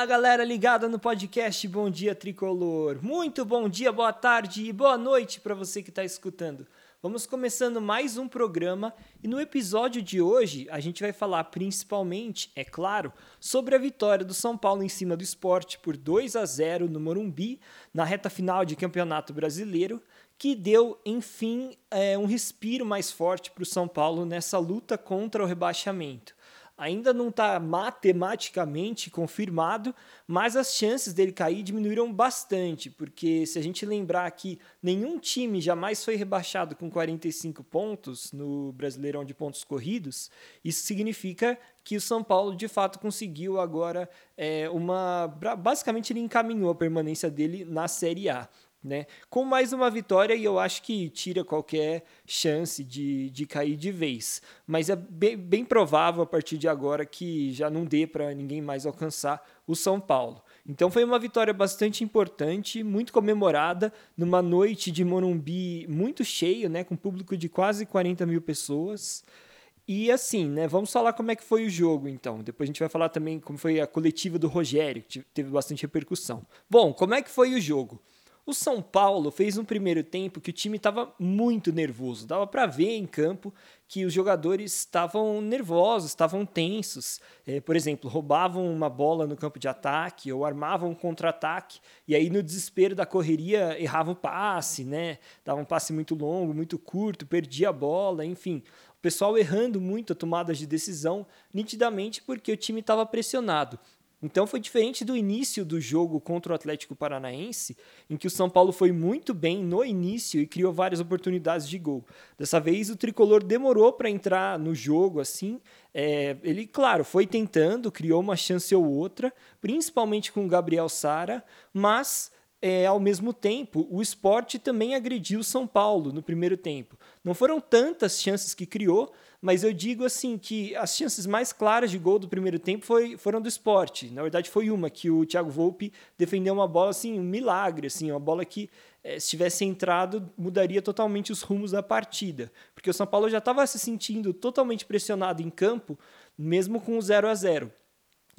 Fala galera ligada no podcast Bom Dia Tricolor. Muito bom dia, boa tarde e boa noite para você que está escutando. Vamos começando mais um programa e no episódio de hoje a gente vai falar principalmente, é claro, sobre a vitória do São Paulo em cima do esporte por 2 a 0 no Morumbi na reta final de Campeonato Brasileiro, que deu, enfim, é, um respiro mais forte para o São Paulo nessa luta contra o rebaixamento ainda não está matematicamente confirmado, mas as chances dele cair diminuíram bastante, porque se a gente lembrar que nenhum time jamais foi rebaixado com 45 pontos no Brasileirão de pontos corridos, isso significa que o São Paulo de fato conseguiu agora é, uma. Basicamente, ele encaminhou a permanência dele na Série A né? Com mais uma vitória, e eu acho que tira qualquer chance de, de cair de vez. Mas é bem, bem provável a partir de agora que já não dê para ninguém mais alcançar o São Paulo. Então foi uma vitória bastante importante, muito comemorada, numa noite de Morumbi muito cheio, né? Com público de quase 40 mil pessoas. E assim, né? Vamos falar como é que foi o jogo, então. Depois a gente vai falar também como foi a coletiva do Rogério, que teve bastante repercussão. Bom, como é que foi o jogo? O São Paulo fez um primeiro tempo que o time estava muito nervoso. Dava para ver em campo que os jogadores estavam nervosos, estavam tensos. É, por exemplo, roubavam uma bola no campo de ataque ou armavam um contra-ataque e aí no desespero da correria erravam passe, né? Davam um passe muito longo, muito curto, perdia a bola, enfim. O pessoal errando muito a tomada de decisão, nitidamente porque o time estava pressionado. Então foi diferente do início do jogo contra o Atlético Paranaense, em que o São Paulo foi muito bem no início e criou várias oportunidades de gol. Dessa vez o tricolor demorou para entrar no jogo assim. É, ele, claro, foi tentando, criou uma chance ou outra, principalmente com o Gabriel Sara, mas é, ao mesmo tempo, o esporte também agrediu São Paulo no primeiro tempo. Não foram tantas chances que criou, mas eu digo assim que as chances mais claras de gol do primeiro tempo foi, foram do esporte. Na verdade, foi uma que o Thiago Volpe defendeu uma bola assim, um milagre, assim, uma bola que é, se tivesse entrado mudaria totalmente os rumos da partida, porque o São Paulo já estava se sentindo totalmente pressionado em campo, mesmo com o 0 a 0.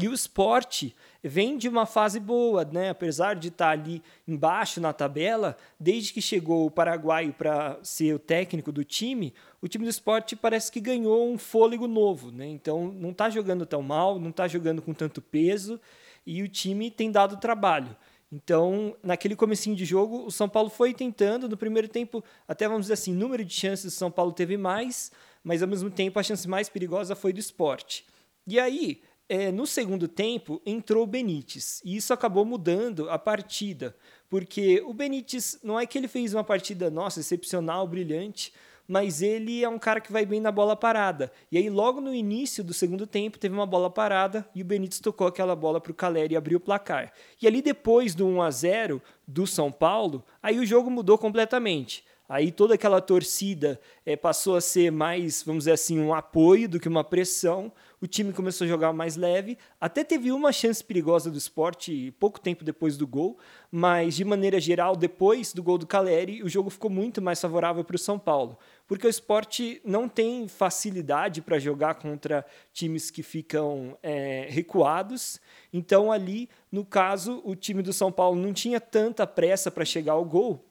E o esporte vem de uma fase boa, né? apesar de estar ali embaixo na tabela, desde que chegou o paraguaio para ser o técnico do time, o time do esporte parece que ganhou um fôlego novo. Né? Então não está jogando tão mal, não está jogando com tanto peso e o time tem dado trabalho. Então, naquele comecinho de jogo, o São Paulo foi tentando, no primeiro tempo, até vamos dizer assim, número de chances o São Paulo teve mais, mas ao mesmo tempo a chance mais perigosa foi do esporte. E aí, é, no segundo tempo entrou o Benítez e isso acabou mudando a partida, porque o Benítez não é que ele fez uma partida nossa excepcional, brilhante, mas ele é um cara que vai bem na bola parada. E aí logo no início do segundo tempo teve uma bola parada e o Benítez tocou aquela bola para o Caleri e abriu o placar. E ali depois do 1 a 0 do São Paulo, aí o jogo mudou completamente. Aí toda aquela torcida é, passou a ser mais, vamos dizer assim, um apoio do que uma pressão. O time começou a jogar mais leve. Até teve uma chance perigosa do esporte pouco tempo depois do gol, mas de maneira geral, depois do gol do Caleri, o jogo ficou muito mais favorável para o São Paulo. Porque o esporte não tem facilidade para jogar contra times que ficam é, recuados. Então, ali, no caso, o time do São Paulo não tinha tanta pressa para chegar ao gol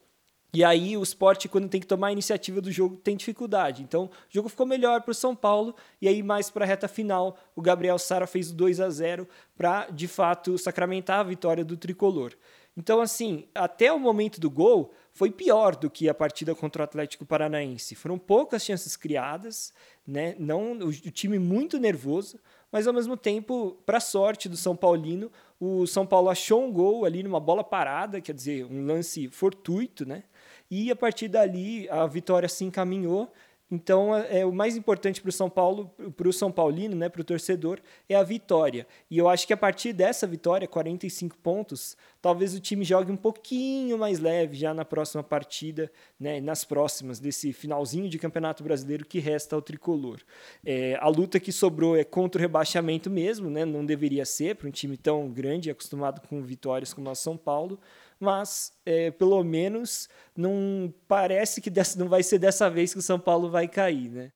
e aí o esporte, quando tem que tomar a iniciativa do jogo, tem dificuldade. Então, o jogo ficou melhor para o São Paulo. E aí, mais para a reta final, o Gabriel Sara fez o 2 a 0 para, de fato, sacramentar a vitória do tricolor. Então, assim, até o momento do gol, foi pior do que a partida contra o Atlético Paranaense. Foram poucas chances criadas, né? Não, o, o time muito nervoso, mas ao mesmo tempo, para sorte do São Paulino, o São Paulo achou um gol ali numa bola parada, quer dizer, um lance fortuito, né? E a partir dali a vitória se encaminhou então, é, é, o mais importante para o São Paulo, para o São Paulino, né, para o torcedor, é a vitória. E eu acho que a partir dessa vitória, 45 pontos, talvez o time jogue um pouquinho mais leve já na próxima partida, né, nas próximas, desse finalzinho de Campeonato Brasileiro que resta ao tricolor. É, a luta que sobrou é contra o rebaixamento mesmo, né, não deveria ser para um time tão grande, acostumado com vitórias como o São Paulo, mas é, pelo menos não parece que dessa, não vai ser dessa vez que o São Paulo vai cair, né?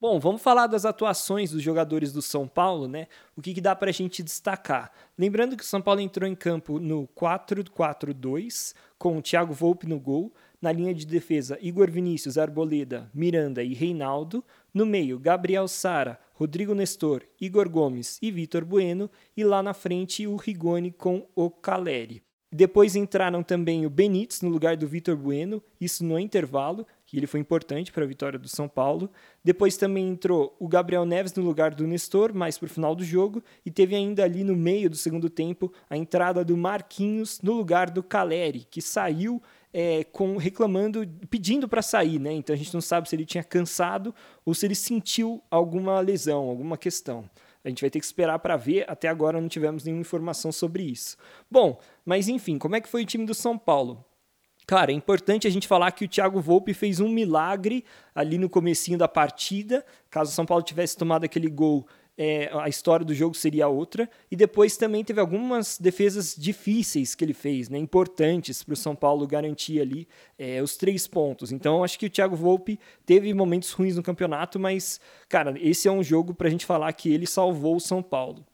Bom, vamos falar das atuações dos jogadores do São Paulo, né? O que, que dá para a gente destacar? Lembrando que o São Paulo entrou em campo no 4-4-2, com o Thiago Volpe no gol, na linha de defesa Igor Vinícius, Arboleda, Miranda e Reinaldo, no meio Gabriel Sara, Rodrigo Nestor, Igor Gomes e Vitor Bueno, e lá na frente o Rigoni com o Caleri. Depois entraram também o Benítez no lugar do Vitor Bueno, isso no intervalo, que ele foi importante para a vitória do São Paulo. Depois também entrou o Gabriel Neves no lugar do Nestor, mais para o final do jogo, e teve ainda ali no meio do segundo tempo a entrada do Marquinhos no lugar do Caleri, que saiu é, com reclamando, pedindo para sair, né? Então a gente não sabe se ele tinha cansado ou se ele sentiu alguma lesão, alguma questão. A gente vai ter que esperar para ver. Até agora não tivemos nenhuma informação sobre isso. Bom, mas enfim, como é que foi o time do São Paulo? Cara, é importante a gente falar que o Thiago Volpe fez um milagre ali no comecinho da partida. Caso o São Paulo tivesse tomado aquele gol, é, a história do jogo seria outra. E depois também teve algumas defesas difíceis que ele fez, né, importantes para o São Paulo garantir ali é, os três pontos. Então acho que o Thiago Volpe teve momentos ruins no campeonato, mas, cara, esse é um jogo para a gente falar que ele salvou o São Paulo.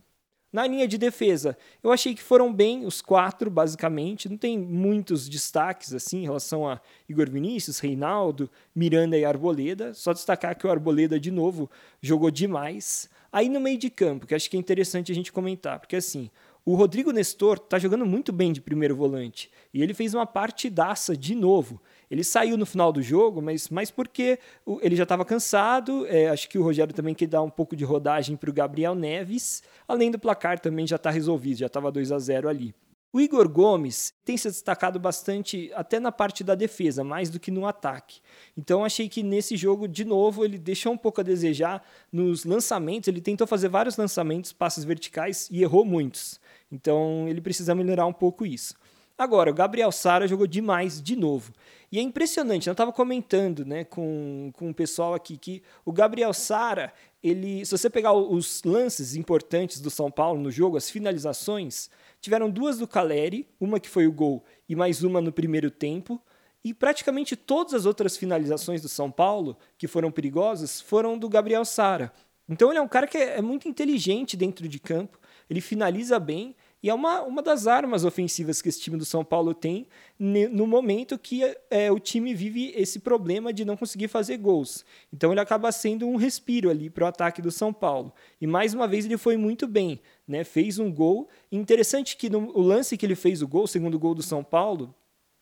Na linha de defesa, eu achei que foram bem os quatro, basicamente. Não tem muitos destaques assim em relação a Igor Vinícius, Reinaldo, Miranda e Arboleda. Só destacar que o Arboleda, de novo, jogou demais. Aí no meio de campo, que acho que é interessante a gente comentar, porque assim, o Rodrigo Nestor está jogando muito bem de primeiro volante e ele fez uma partidaça de novo. Ele saiu no final do jogo, mas, mas porque ele já estava cansado. É, acho que o Rogério também quer dar um pouco de rodagem para o Gabriel Neves. Além do placar também já está resolvido, já estava 2 a 0 ali. O Igor Gomes tem se destacado bastante até na parte da defesa, mais do que no ataque. Então achei que nesse jogo, de novo, ele deixou um pouco a desejar nos lançamentos. Ele tentou fazer vários lançamentos, passes verticais e errou muitos. Então ele precisa melhorar um pouco isso. Agora, o Gabriel Sara jogou demais de novo. E é impressionante, eu estava comentando né, com, com o pessoal aqui que o Gabriel Sara, ele, se você pegar os lances importantes do São Paulo no jogo, as finalizações, tiveram duas do Caleri, uma que foi o gol e mais uma no primeiro tempo. E praticamente todas as outras finalizações do São Paulo, que foram perigosas, foram do Gabriel Sara. Então ele é um cara que é, muito inteligente dentro de campo, ele finaliza bem e é uma, uma das armas ofensivas que esse time do São Paulo tem no momento que é, o time vive esse problema de não conseguir fazer gols. Então ele acaba sendo um respiro ali para o ataque do São Paulo. E mais uma vez ele foi muito bem, né? fez um gol. Interessante que no, o lance que ele fez o gol, o segundo gol do São Paulo,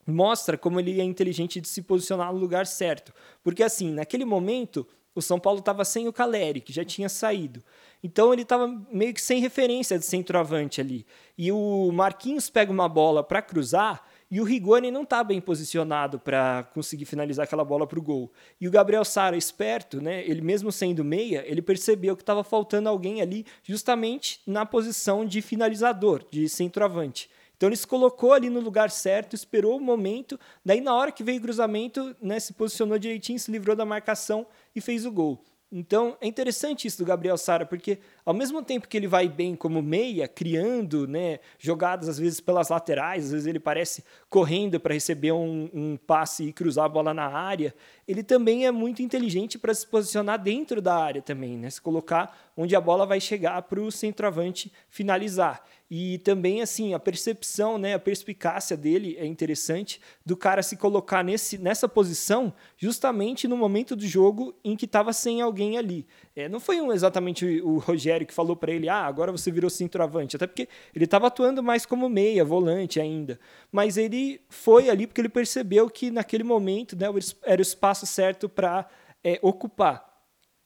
mostra como ele é inteligente de se posicionar no lugar certo. Porque assim, naquele momento, o São Paulo estava sem o Caleri, que já tinha saído. Então ele estava meio que sem referência de centroavante ali. E o Marquinhos pega uma bola para cruzar e o Rigoni não está bem posicionado para conseguir finalizar aquela bola para o gol. E o Gabriel Sara, esperto, né, ele mesmo sendo meia, ele percebeu que estava faltando alguém ali justamente na posição de finalizador, de centroavante. Então ele se colocou ali no lugar certo, esperou o momento, daí na hora que veio o cruzamento, né, se posicionou direitinho, se livrou da marcação e fez o gol. Então é interessante isso do Gabriel Sara, porque ao mesmo tempo que ele vai bem como meia, criando né, jogadas às vezes pelas laterais, às vezes ele parece correndo para receber um, um, passe e cruzar a bola na área, ele também é muito inteligente para se posicionar dentro da área também, né, se colocar onde a bola vai chegar para o centroavante finalizar. E também, assim, a percepção, né, a perspicácia dele é interessante do cara se colocar nesse, nessa posição justamente no momento do jogo em que estava sem alguém ali. É, não foi um, exatamente o Rogério que falou para ele, ah, agora você virou centroavante, até porque ele estava atuando mais como meia, volante ainda. Mas ele foi ali porque ele percebeu que naquele momento né, era o espaço certo para é, ocupar.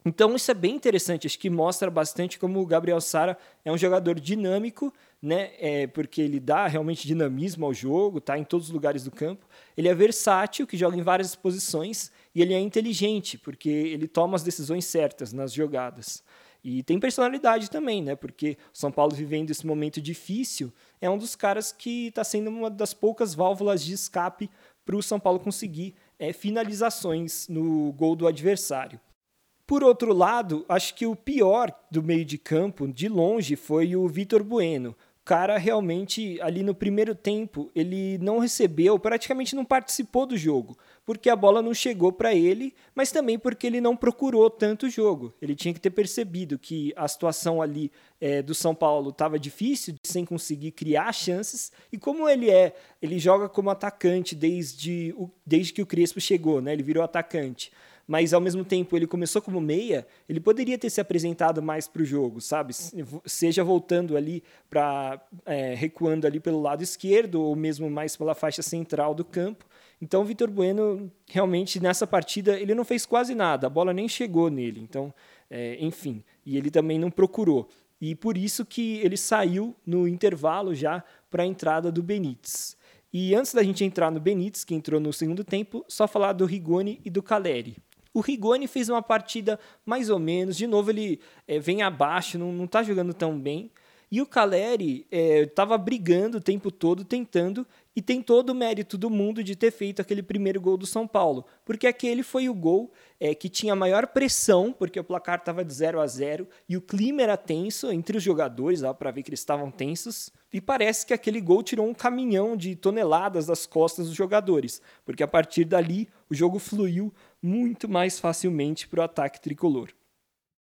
Então isso é bem interessante, acho que mostra bastante como o Gabriel Sara é um jogador dinâmico, né? É, porque ele dá realmente dinamismo ao jogo, tá em todos os lugares do campo. Ele é versátil, que joga em várias posições, e ele é inteligente, porque ele toma as decisões certas nas jogadas. E tem personalidade também, né? Porque o São Paulo vivendo esse momento difícil é um dos caras que está sendo uma das poucas válvulas de escape para o São Paulo conseguir é, finalizações no gol do adversário. Por outro lado, acho que o pior do meio de campo, de longe, foi o Vitor Bueno. Cara realmente, ali no primeiro tempo, ele não recebeu, praticamente não participou do jogo, porque a bola não chegou para ele, mas também porque ele não procurou tanto o jogo. Ele tinha que ter percebido que a situação ali é, do São Paulo estava difícil, sem conseguir criar chances, e como ele é, ele joga como atacante desde, o, desde que o Crespo chegou, né? ele virou atacante mas ao mesmo tempo ele começou como meia, ele poderia ter se apresentado mais para o jogo, sabe? Seja voltando ali para é, recuando ali pelo lado esquerdo ou mesmo mais pela faixa central do campo. Então o Vitor Bueno realmente nessa partida ele não fez quase nada, a bola nem chegou nele. Então, é, enfim, e ele também não procurou. E por isso que ele saiu no intervalo já para a entrada do Benítez. E antes da gente entrar no Benítez, que entrou no segundo tempo, só falar do Rigoni e do Caleri. O Rigoni fez uma partida mais ou menos, de novo ele é, vem abaixo, não está jogando tão bem. E o Caleri estava é, brigando o tempo todo, tentando, e tem todo o mérito do mundo de ter feito aquele primeiro gol do São Paulo, porque aquele foi o gol é, que tinha maior pressão, porque o placar estava de 0 a 0 e o clima era tenso entre os jogadores, dá para ver que eles estavam tensos, e parece que aquele gol tirou um caminhão de toneladas das costas dos jogadores, porque a partir dali o jogo fluiu muito mais facilmente para o ataque tricolor.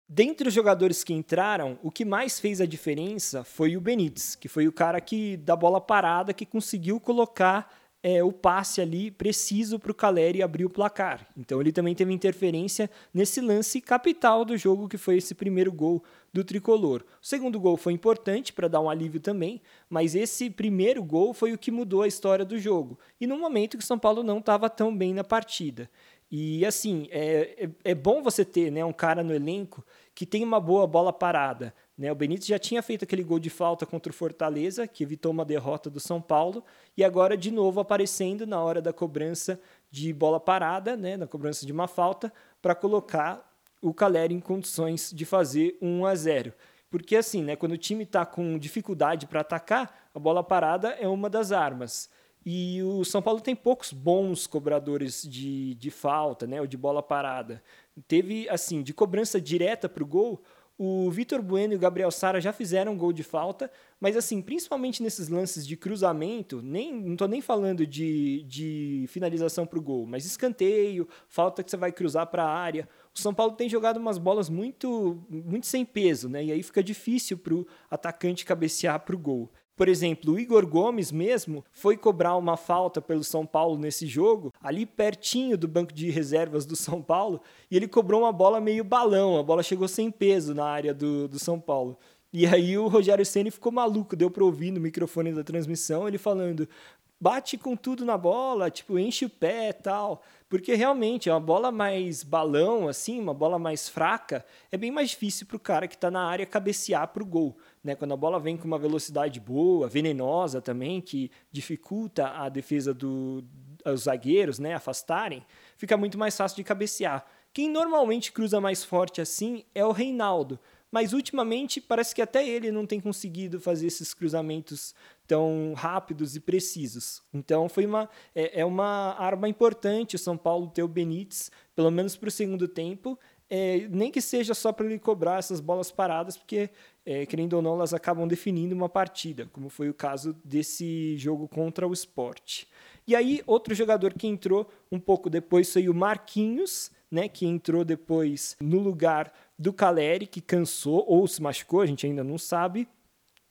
Dentre os jogadores que entraram, o que mais fez a diferença foi o Benítez, que foi o cara que da bola parada que conseguiu colocar é, o passe ali preciso para o Caleri abrir o placar. Então ele também teve interferência nesse lance capital do jogo que foi esse primeiro gol do tricolor. O segundo gol foi importante para dar um alívio também, mas esse primeiro gol foi o que mudou a história do jogo. E no momento que o São Paulo não estava tão bem na partida. E assim, é, é, é, bom você ter né, um cara no elenco que tem uma boa bola parada. Né? O Benítez já tinha feito aquele gol de falta contra o Fortaleza, que evitou uma derrota do São Paulo, e agora de novo aparecendo na hora da cobrança de bola parada, né, na cobrança de uma falta, para colocar o Caleri em condições de fazer 1 a 0. Porque assim, né, quando o time está com dificuldade para atacar, a bola parada é uma das armas. E o São Paulo tem poucos bons cobradores de, de falta, né, ou de bola parada. Teve, assim, de cobrança direta para o gol, o Vitor Bueno e o Gabriel Sara já fizeram gol de falta, mas assim, principalmente nesses lances de cruzamento, nem, não estou nem falando de, de finalização para o gol, mas escanteio, falta que você vai cruzar para a área. O São Paulo tem jogado umas bolas muito, muito sem peso, né? E aí fica difícil para o atacante cabecear para o gol. Por exemplo, o Igor Gomes mesmo foi cobrar uma falta pelo São Paulo nesse jogo, ali pertinho do banco de reservas do São Paulo, e ele cobrou uma bola meio balão, a bola chegou sem peso na área do, do São Paulo. E aí o Rogério Ceni ficou maluco, deu para ouvir no microfone da transmissão ele falando: bate com tudo na bola, tipo, enche o pé tal. Porque realmente é uma bola mais balão, assim, uma bola mais fraca, é bem mais difícil para o cara que está na área cabecear para o gol. Né? Quando a bola vem com uma velocidade boa, venenosa também, que dificulta a defesa dos do, zagueiros né, afastarem, fica muito mais fácil de cabecear. Quem normalmente cruza mais forte assim é o Reinaldo mas ultimamente parece que até ele não tem conseguido fazer esses cruzamentos tão rápidos e precisos. Então foi uma é, é uma arma importante o São Paulo ter o Benítez, pelo menos para o segundo tempo, é, nem que seja só para ele cobrar essas bolas paradas, porque, é, querendo ou não, elas acabam definindo uma partida, como foi o caso desse jogo contra o Sport. E aí, outro jogador que entrou um pouco depois foi o Marquinhos, né, que entrou depois no lugar do Caleri, que cansou ou se machucou, a gente ainda não sabe.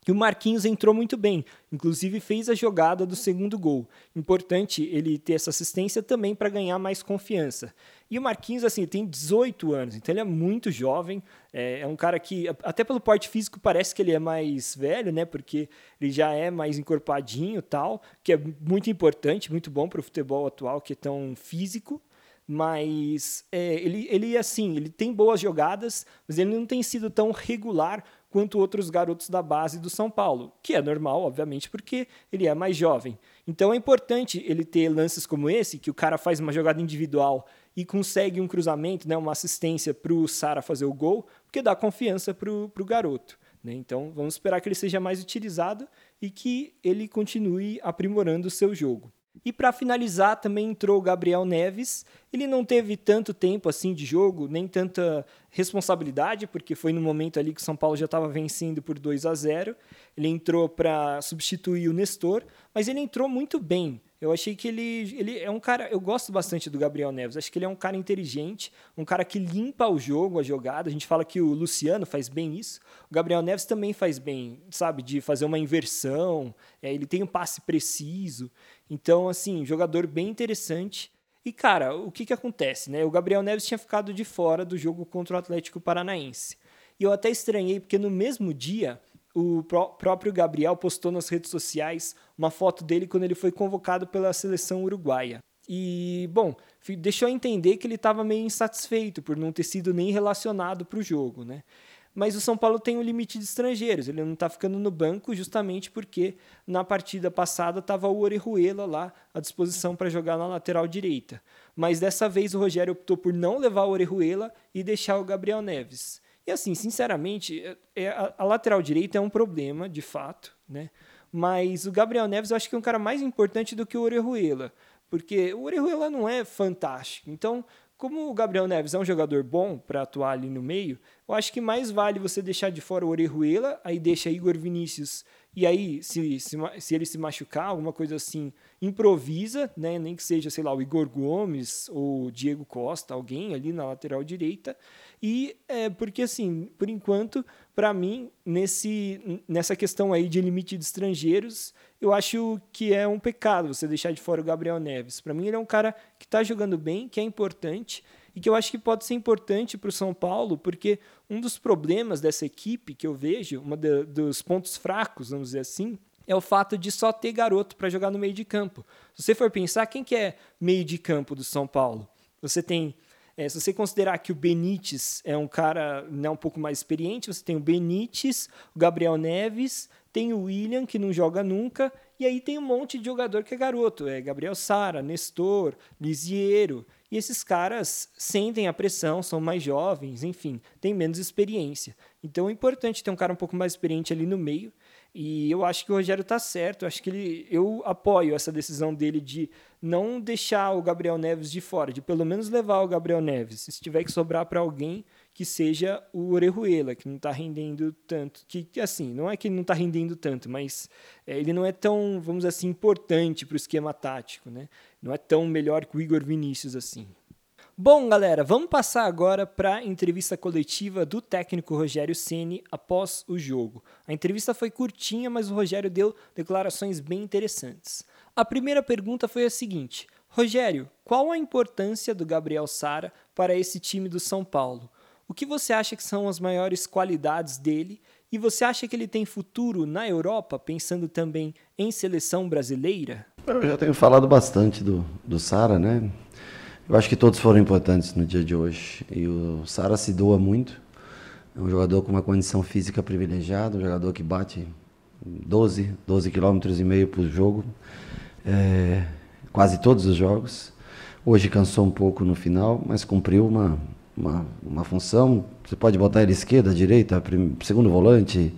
E o Marquinhos entrou muito bem, inclusive fez a jogada do segundo gol. Importante ele ter essa assistência também para ganhar mais confiança. E o Marquinhos, assim, tem 18 anos, então ele é muito jovem. É, é, um cara que, até pelo porte físico, parece que ele é mais velho, né? Porque ele já é mais encorpadinho tal, que é muito importante, muito bom para o futebol atual, que é tão físico mas é, ele, ele assim, ele tem boas jogadas, mas ele não tem sido tão regular quanto outros garotos da base do São Paulo, que é normal, obviamente, porque ele é mais jovem. Então é importante ele ter lances como esse, que o cara faz uma jogada individual e consegue um cruzamento, né, uma assistência para o Sara fazer o gol, porque dá confiança para o garoto. Né? Então vamos esperar que ele seja mais utilizado e que ele continue aprimorando o seu jogo. E para finalizar, também entrou o Gabriel Neves. Ele não teve tanto tempo assim de jogo, nem tanta responsabilidade, porque foi no momento ali que o São Paulo já estava vencendo por 2 a 0. Ele entrou para substituir o Nestor, mas ele entrou muito bem. Eu achei que ele, ele é um cara. Eu gosto bastante do Gabriel Neves. Acho que ele é um cara inteligente, um cara que limpa o jogo, a jogada. A gente fala que o Luciano faz bem isso. O Gabriel Neves também faz bem, sabe? De fazer uma inversão. É, ele tem um passe preciso. Então, assim, jogador bem interessante. E, cara, o que, que acontece, né? O Gabriel Neves tinha ficado de fora do jogo contra o Atlético Paranaense. E eu até estranhei, porque no mesmo dia o pró próprio Gabriel postou nas redes sociais uma foto dele quando ele foi convocado pela seleção uruguaia. E, bom, deixou entender que ele estava meio insatisfeito por não ter sido nem relacionado para o jogo, né? Mas o São Paulo tem um limite de estrangeiros, ele não está ficando no banco justamente porque na partida passada estava o Orejuela lá à disposição para jogar na lateral direita. Mas dessa vez o Rogério optou por não levar o Orejuela e deixar o Gabriel Neves. E assim, sinceramente, é, é, a, a lateral direita é um problema, de fato, né? Mas o Gabriel Neves eu acho que é um cara mais importante do que o Orejuela, porque o Orejuela não é fantástico. Então, como o Gabriel Neves é um jogador bom para atuar ali no meio, eu acho que mais vale você deixar de fora o Orejuela, aí deixa Igor Vinícius e aí, se, se, se, ele se machucar, alguma coisa assim, improvisa, né? nem que seja, sei lá, o Igor Gomes ou Diego Costa, alguém ali na lateral direita. E é, porque, assim, por enquanto, para mim, nesse, nessa questão aí de limite de estrangeiros, eu acho que é um pecado você deixar de fora o Gabriel Neves. Para mim, ele é um cara que está jogando bem, que é importante e que eu acho que pode ser importante para o São Paulo, porque um dos problemas dessa equipe que eu vejo, um dos pontos fracos, vamos dizer assim, é o fato de só ter garoto para jogar no meio de campo. Se você for pensar, quem que é meio de campo do São Paulo? Você tem é, se você considerar que o Benítez é um cara né, um pouco mais experiente, você tem o Benítez, o Gabriel Neves, tem o William, que não joga nunca, e aí tem um monte de jogador que é garoto. É Gabriel Sara, Nestor, Lisiero. E esses caras sentem a pressão, são mais jovens, enfim, têm menos experiência. Então é importante ter um cara um pouco mais experiente ali no meio. E eu acho que o Rogério está certo. Eu acho que ele, eu apoio essa decisão dele de não deixar o Gabriel Neves de fora, de pelo menos levar o Gabriel Neves. Se tiver que sobrar para alguém, que seja o Orejuela, que não está rendendo tanto. Que, assim, não é que ele não está rendendo tanto, mas é, ele não é tão, vamos dizer assim, importante para o esquema tático. Né? Não é tão melhor que o Igor Vinícius assim. Bom, galera, vamos passar agora para a entrevista coletiva do técnico Rogério Ceni após o jogo. A entrevista foi curtinha, mas o Rogério deu declarações bem interessantes. A primeira pergunta foi a seguinte: Rogério, qual a importância do Gabriel Sara para esse time do São Paulo? O que você acha que são as maiores qualidades dele? E você acha que ele tem futuro na Europa, pensando também em seleção brasileira? Eu já tenho falado bastante do, do Sara, né? Eu acho que todos foram importantes no dia de hoje. E o Sara se doa muito. É um jogador com uma condição física privilegiada, um jogador que bate 12, 12 quilômetros e meio por jogo, é, quase todos os jogos. Hoje cansou um pouco no final, mas cumpriu uma, uma, uma função. Você pode botar ele esquerda, direita, segundo volante,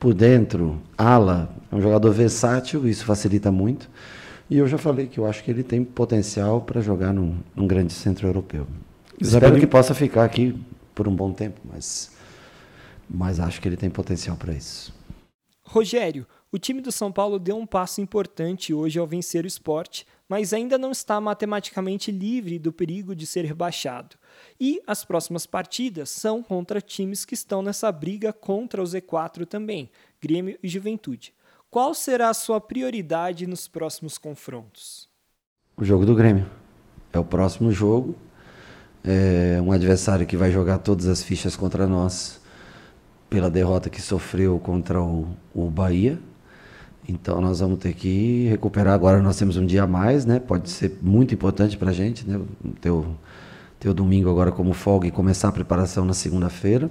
por dentro, ala. É um jogador versátil, isso facilita muito. E eu já falei que eu acho que ele tem potencial para jogar num, num, grande centro europeu. Espero que possa ficar aqui por um bom tempo, mas, mas acho que ele tem potencial para isso. Rogério, o time do São Paulo deu um passo importante hoje ao vencer o esporte, mas ainda não está matematicamente livre do perigo de ser rebaixado. E as próximas partidas são contra times que estão nessa briga contra o Z4 também, Grêmio e Juventude. Qual será a sua prioridade nos próximos confrontos? O jogo do Grêmio. É o próximo jogo. É um adversário que vai jogar todas as fichas contra nós pela derrota que sofreu contra o, o Bahia. Então nós vamos ter que recuperar. Agora nós temos um dia a mais, né? Pode ser muito importante para a gente, né? Ter o, ter o domingo agora como folga e começar a preparação na segunda-feira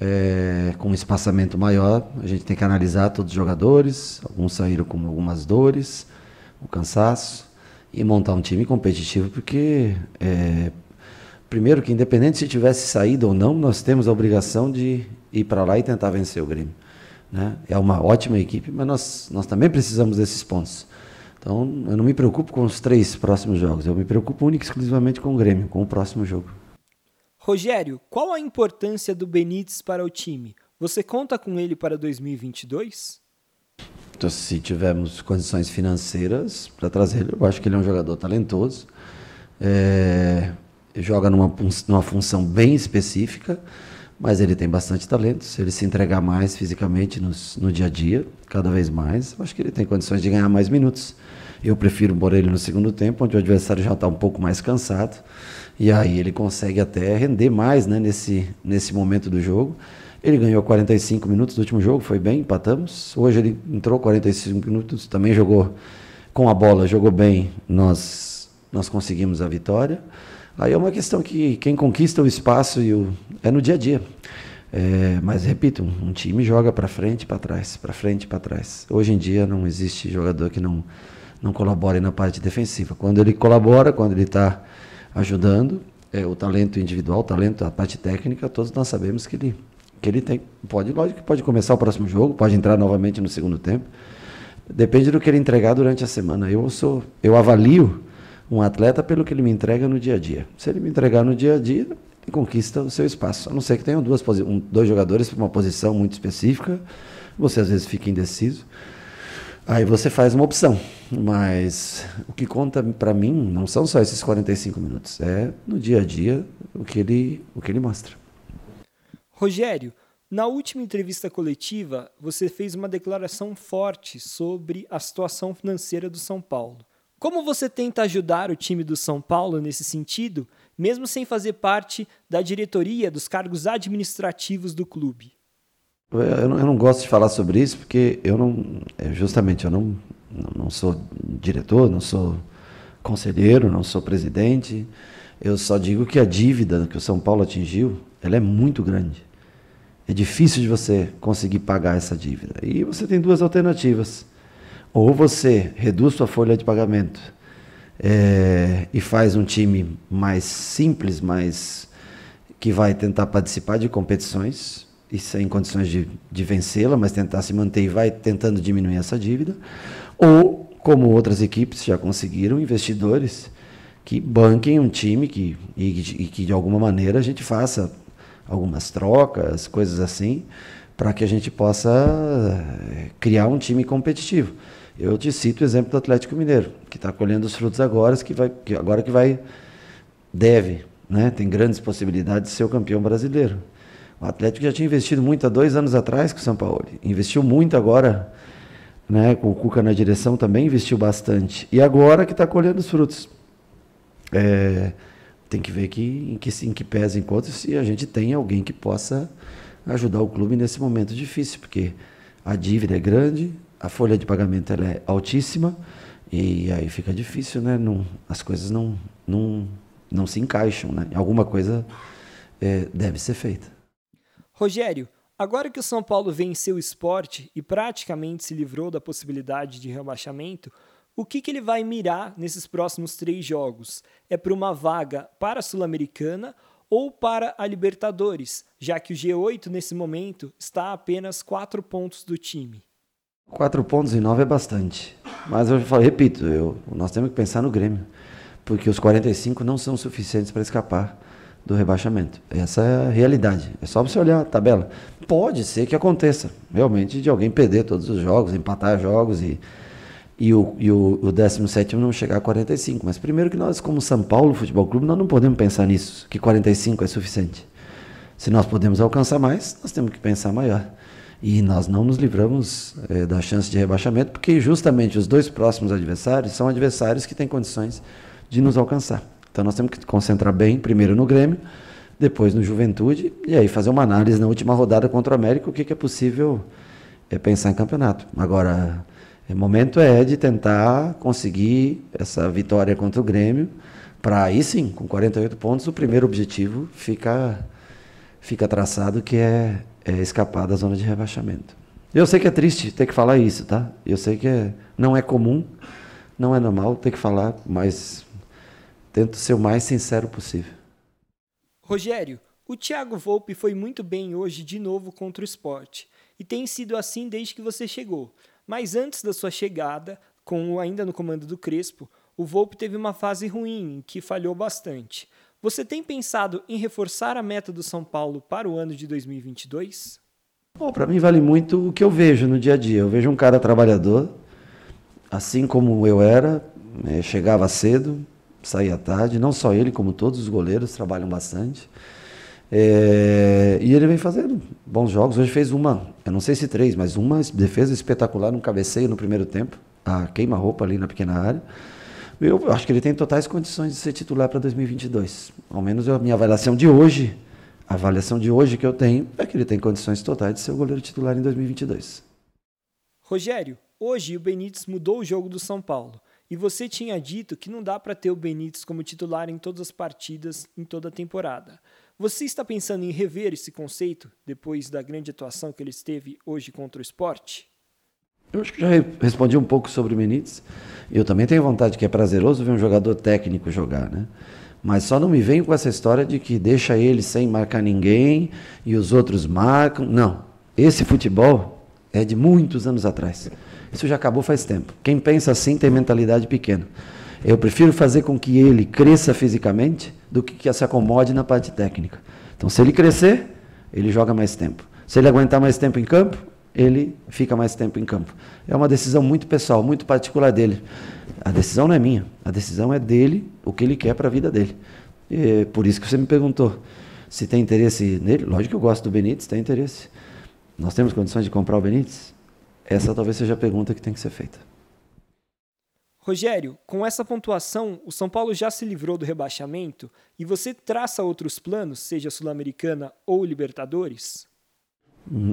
é, com um espaçamento maior. A gente tem que analisar todos os jogadores, alguns saíram com algumas dores, o cansaço, e montar um time competitivo, porque é, primeiro que independente se tivesse saído ou não, nós temos a obrigação de ir para lá e tentar vencer o Grêmio. Né? É uma ótima equipe, mas nós, nós também precisamos desses pontos. Então, eu não me preocupo com os três próximos jogos, eu me preocupo única e exclusivamente com o Grêmio, com o próximo jogo. Rogério, qual a importância do Benítez para o time? Você conta com ele para 2022? Então, se tivermos condições financeiras para trazer ele, eu acho que ele é um jogador talentoso. É, joga numa, numa função bem específica, mas ele tem bastante talento. Se ele se entregar mais fisicamente no, no dia a dia, cada vez mais, eu acho que ele tem condições de ganhar mais minutos. Eu prefiro pôr ele no segundo tempo, onde o adversário já está um pouco mais cansado. E aí ele consegue até render mais né, nesse, nesse momento do jogo. Ele ganhou 45 minutos do último jogo, foi bem, empatamos. Hoje ele entrou 45 minutos, também jogou com a bola, jogou bem, nós, nós conseguimos a vitória. Aí é uma questão que quem conquista o espaço e o, é no dia a dia. É, mas repito, um, um time joga para frente, para trás, para frente, para trás. Hoje em dia não existe jogador que não não colabore na parte defensiva. Quando ele colabora, quando ele está ajudando, é, o talento individual, o talento, a parte técnica, todos nós sabemos que ele, que ele tem. Pode, lógico que pode começar o próximo jogo, pode entrar novamente no segundo tempo. Depende do que ele entregar durante a semana. Eu sou, eu avalio um atleta pelo que ele me entrega no dia a dia. Se ele me entregar no dia a dia, ele conquista o seu espaço. A não ser que tenha duas, um, dois jogadores para uma posição muito específica, você às vezes fica indeciso. Aí você faz uma opção. Mas o que conta para mim não são só esses 45 minutos, é no dia a dia o que ele, o que ele mostra. Rogério, na última entrevista coletiva, você fez uma declaração forte sobre a situação financeira do São Paulo. Como você tenta ajudar o time do São Paulo nesse sentido, mesmo sem fazer parte da diretoria dos cargos administrativos do clube? Eu não, eu não gosto de falar sobre isso porque eu não, é, justamente, eu não, não sou diretor, não sou conselheiro, não sou presidente. Eu só digo que a dívida que o São Paulo atingiu, ela é muito grande. É difícil de você conseguir pagar essa dívida. E você tem duas alternativas. Ou você reduz sua folha de pagamento é, e faz um time mais simples, mais que vai tentar participar de competições e sem condições de, de vencê-la, mas tentar se manter e vai tentando diminuir essa dívida ou, como outras equipes já conseguiram, investidores que banquem um time que, e, e que de alguma maneira a gente faça algumas trocas, coisas assim, para que a gente possa eh, criar um time competitivo. Eu te cito o exemplo do Atlético Mineiro, que está colhendo os frutos agora, que vai, que agora que vai, deve, né, tem grandes possibilidades de ser o campeão brasileiro. O Atlético já tinha investido muito há dois anos atrás com o São Paulo, investiu muito agora né, com o Cuca na direção também investiu bastante. E agora que está colhendo os frutos. É, tem que ver que, em, que, em que pesa em conta se a gente tem alguém que possa ajudar o clube nesse momento difícil, porque a dívida é grande, a folha de pagamento ela é altíssima, e aí fica difícil, né? Não, as coisas não, não, não se encaixam, né? Alguma coisa é, deve ser feita. Rogério, Agora que o São Paulo venceu o esporte e praticamente se livrou da possibilidade de rebaixamento, o que, que ele vai mirar nesses próximos três jogos? É para uma vaga para a Sul-Americana ou para a Libertadores, já que o G8 nesse momento está a apenas quatro pontos do time? Quatro pontos em nove é bastante. Mas eu falo, repito, eu, nós temos que pensar no Grêmio, porque os 45 não são suficientes para escapar do rebaixamento. Essa é a realidade. É só você olhar a tabela. Pode ser que aconteça, realmente, de alguém perder todos os jogos, empatar jogos e, e, o, e o, o 17 não chegar a 45. Mas primeiro que nós, como São Paulo Futebol Clube, nós não podemos pensar nisso, que 45 é suficiente. Se nós podemos alcançar mais, nós temos que pensar maior. E nós não nos livramos é, da chance de rebaixamento, porque justamente os dois próximos adversários são adversários que têm condições de nos alcançar. Então nós temos que concentrar bem, primeiro no Grêmio, depois no Juventude, e aí fazer uma análise na última rodada contra o América, o que, que é possível é, pensar em campeonato. Agora, o momento é de tentar conseguir essa vitória contra o Grêmio, para aí sim, com 48 pontos, o primeiro objetivo fica, fica traçado, que é, é escapar da zona de rebaixamento. Eu sei que é triste ter que falar isso, tá? Eu sei que é, não é comum, não é normal ter que falar, mas Tento ser o mais sincero possível. Rogério, o Thiago Volpe foi muito bem hoje de novo contra o esporte. E tem sido assim desde que você chegou. Mas antes da sua chegada, com ainda no comando do Crespo, o Volpe teve uma fase ruim, em que falhou bastante. Você tem pensado em reforçar a meta do São Paulo para o ano de 2022? Para mim vale muito o que eu vejo no dia a dia. Eu vejo um cara trabalhador, assim como eu era, é, chegava cedo, saía tarde. Não só ele, como todos os goleiros trabalham bastante. É, e ele vem fazendo bons jogos. Hoje fez uma, eu não sei se três, mas uma defesa espetacular, um cabeceio no primeiro tempo. A queima-roupa ali na pequena área. Eu acho que ele tem totais condições de ser titular para 2022. Ao menos a minha avaliação de hoje, a avaliação de hoje que eu tenho é que ele tem condições totais de ser o goleiro titular em 2022. Rogério, hoje o Benítez mudou o jogo do São Paulo. E você tinha dito que não dá para ter o Benítez como titular em todas as partidas, em toda a temporada. Você está pensando em rever esse conceito depois da grande atuação que ele teve hoje contra o esporte? Eu acho que já respondi um pouco sobre o Benítez. Eu também tenho vontade que é prazeroso ver um jogador técnico jogar, né? Mas só não me venho com essa história de que deixa ele sem marcar ninguém e os outros marcam. Não. Esse futebol é de muitos anos atrás. Isso já acabou faz tempo. Quem pensa assim tem mentalidade pequena. Eu prefiro fazer com que ele cresça fisicamente do que que se acomode na parte técnica. Então, se ele crescer, ele joga mais tempo. Se ele aguentar mais tempo em campo, ele fica mais tempo em campo. É uma decisão muito pessoal, muito particular dele. A decisão não é minha, a decisão é dele, o que ele quer para a vida dele. E por isso que você me perguntou se tem interesse nele. Lógico que eu gosto do Benítez, tem interesse. Nós temos condições de comprar o Benítez? Essa talvez seja a pergunta que tem que ser feita. Rogério, com essa pontuação, o São Paulo já se livrou do rebaixamento e você traça outros planos, seja Sul-Americana ou Libertadores?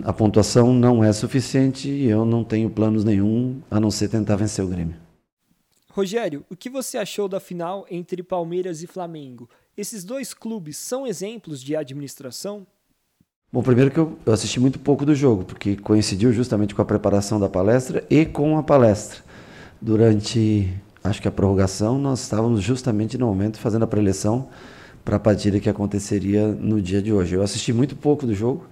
a pontuação não é suficiente e eu não tenho planos nenhum a não ser tentar vencer o Grêmio. Rogério, o que você achou da final entre Palmeiras e Flamengo? Esses dois clubes são exemplos de administração? Bom, primeiro que eu assisti muito pouco do jogo, porque coincidiu justamente com a preparação da palestra e com a palestra. Durante, acho que a prorrogação, nós estávamos justamente no momento fazendo a preleção para a partida que aconteceria no dia de hoje. Eu assisti muito pouco do jogo,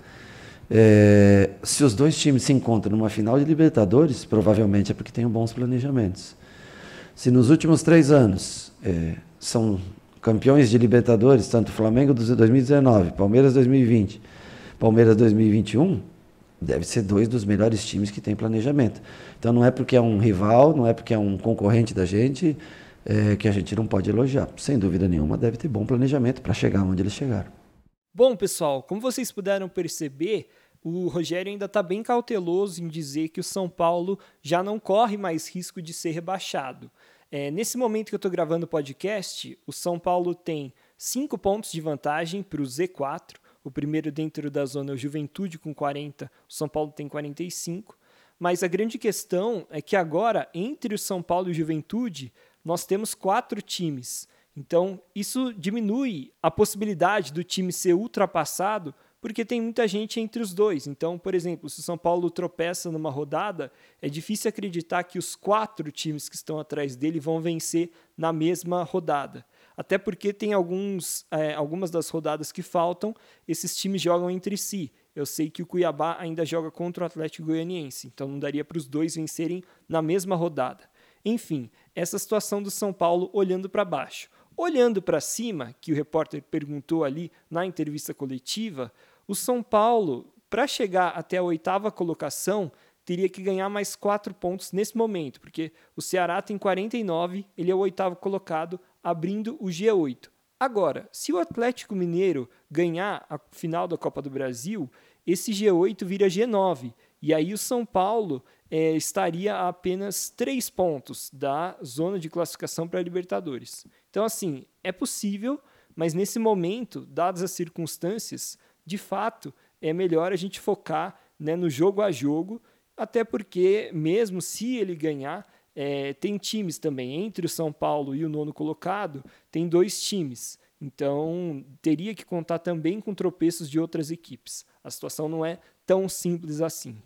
é, se os dois times se encontram numa final de Libertadores, provavelmente é porque tem bons planejamentos. Se nos últimos três anos é, são campeões de Libertadores, tanto Flamengo 2019, Palmeiras 2020, Palmeiras 2021, deve ser dois dos melhores times que tem planejamento. Então não é porque é um rival, não é porque é um concorrente da gente é, que a gente não pode elogiar. Sem dúvida nenhuma, deve ter bom planejamento para chegar onde eles chegaram. Bom, pessoal, como vocês puderam perceber, o Rogério ainda está bem cauteloso em dizer que o São Paulo já não corre mais risco de ser rebaixado. É, nesse momento que eu estou gravando o podcast, o São Paulo tem cinco pontos de vantagem para o Z4. O primeiro dentro da zona é o Juventude com 40, o São Paulo tem 45. Mas a grande questão é que agora, entre o São Paulo e o Juventude, nós temos quatro times. Então, isso diminui a possibilidade do time ser ultrapassado, porque tem muita gente entre os dois. Então, por exemplo, se o São Paulo tropeça numa rodada, é difícil acreditar que os quatro times que estão atrás dele vão vencer na mesma rodada. Até porque tem alguns, é, algumas das rodadas que faltam, esses times jogam entre si. Eu sei que o Cuiabá ainda joga contra o Atlético Goianiense, então não daria para os dois vencerem na mesma rodada. Enfim, essa situação do São Paulo olhando para baixo. Olhando para cima, que o repórter perguntou ali na entrevista coletiva, o São Paulo, para chegar até a oitava colocação, teria que ganhar mais quatro pontos nesse momento, porque o Ceará tem 49, ele é o oitavo colocado, abrindo o G8. Agora, se o Atlético Mineiro ganhar a final da Copa do Brasil, esse G8 vira G9. E aí o São Paulo é, estaria a apenas três pontos da zona de classificação para a Libertadores. Então, assim, é possível, mas nesse momento, dadas as circunstâncias, de fato, é melhor a gente focar né, no jogo a jogo, até porque, mesmo se ele ganhar, é, tem times também. Entre o São Paulo e o nono colocado, tem dois times. Então, teria que contar também com tropeços de outras equipes. A situação não é tão simples assim.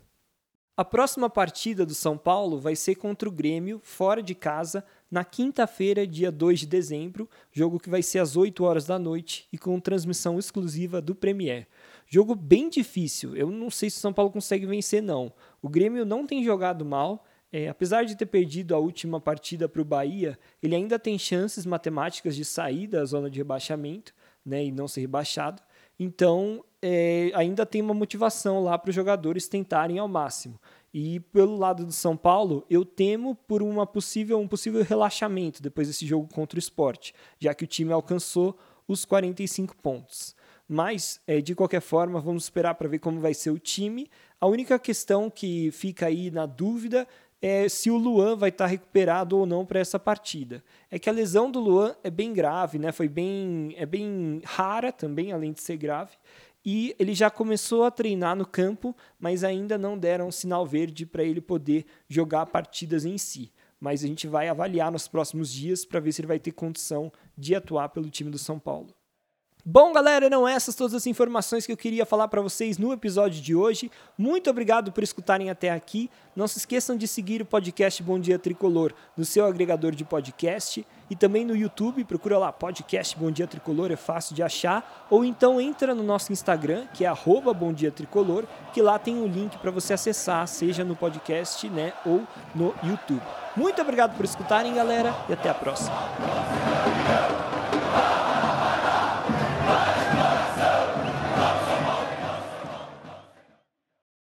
A próxima partida do São Paulo vai ser contra o Grêmio, fora de casa, na quinta-feira, dia 2 de dezembro, jogo que vai ser às 8 horas da noite e com transmissão exclusiva do Premier. Jogo bem difícil, eu não sei se o São Paulo consegue vencer não. O Grêmio não tem jogado mal, É, apesar de ter perdido a última partida para o Bahia, ele ainda tem chances matemáticas de sair da zona de rebaixamento né, e não ser rebaixado. Então, é, ainda tem uma motivação lá para os jogadores tentarem ao máximo. E pelo lado do São Paulo, eu temo por uma possível, um possível relaxamento depois desse jogo contra o esporte, já que o time alcançou os 45 pontos. Mas, é, de qualquer forma, vamos esperar para ver como vai ser o time. A única questão que fica aí na dúvida é se o Luan vai estar tá recuperado ou não para essa partida. É que a lesão do Luan é bem grave, né? Foi bem, é bem rara também, além de ser grave. E ele já começou a treinar no campo, mas ainda não deram sinal verde para ele poder jogar partidas em si. Mas a gente vai avaliar nos próximos dias para ver se ele vai ter condição de atuar pelo time do São Paulo. Bom, galera, eram essas todas as informações que eu queria falar para vocês no episódio de hoje. Muito obrigado por escutarem até aqui. Não se esqueçam de seguir o podcast Bom Dia Tricolor no seu agregador de podcast e também no YouTube. Procura lá podcast Bom Dia Tricolor, é fácil de achar. Ou então entra no nosso Instagram, que é arroba Bom Dia Tricolor, que lá tem um link para você acessar, seja no podcast né, ou no YouTube. Muito obrigado por escutarem, galera, e até a próxima.